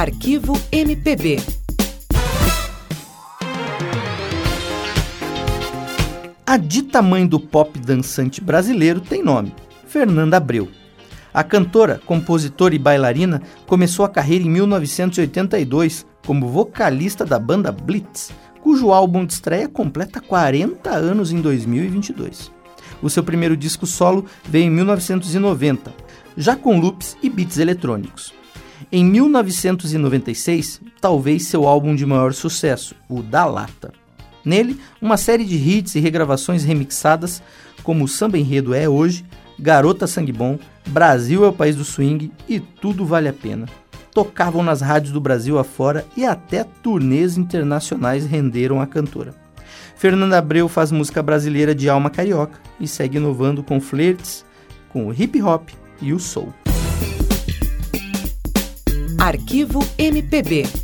Arquivo MPB. A dita mãe do pop dançante brasileiro tem nome: Fernanda Abreu. A cantora, compositora e bailarina começou a carreira em 1982 como vocalista da banda Blitz, cujo álbum de estreia completa 40 anos em 2022. O seu primeiro disco solo veio em 1990, já com loops e beats eletrônicos. Em 1996, talvez seu álbum de maior sucesso, o Da Lata. Nele, uma série de hits e regravações remixadas, como Samba Enredo é hoje, Garota Sangue Bom, Brasil é o País do Swing e Tudo Vale a Pena. Tocavam nas rádios do Brasil afora e até turnês internacionais renderam a cantora. Fernanda Abreu faz música brasileira de alma carioca e segue inovando com flirts, com o hip hop e o soul. Arquivo MPB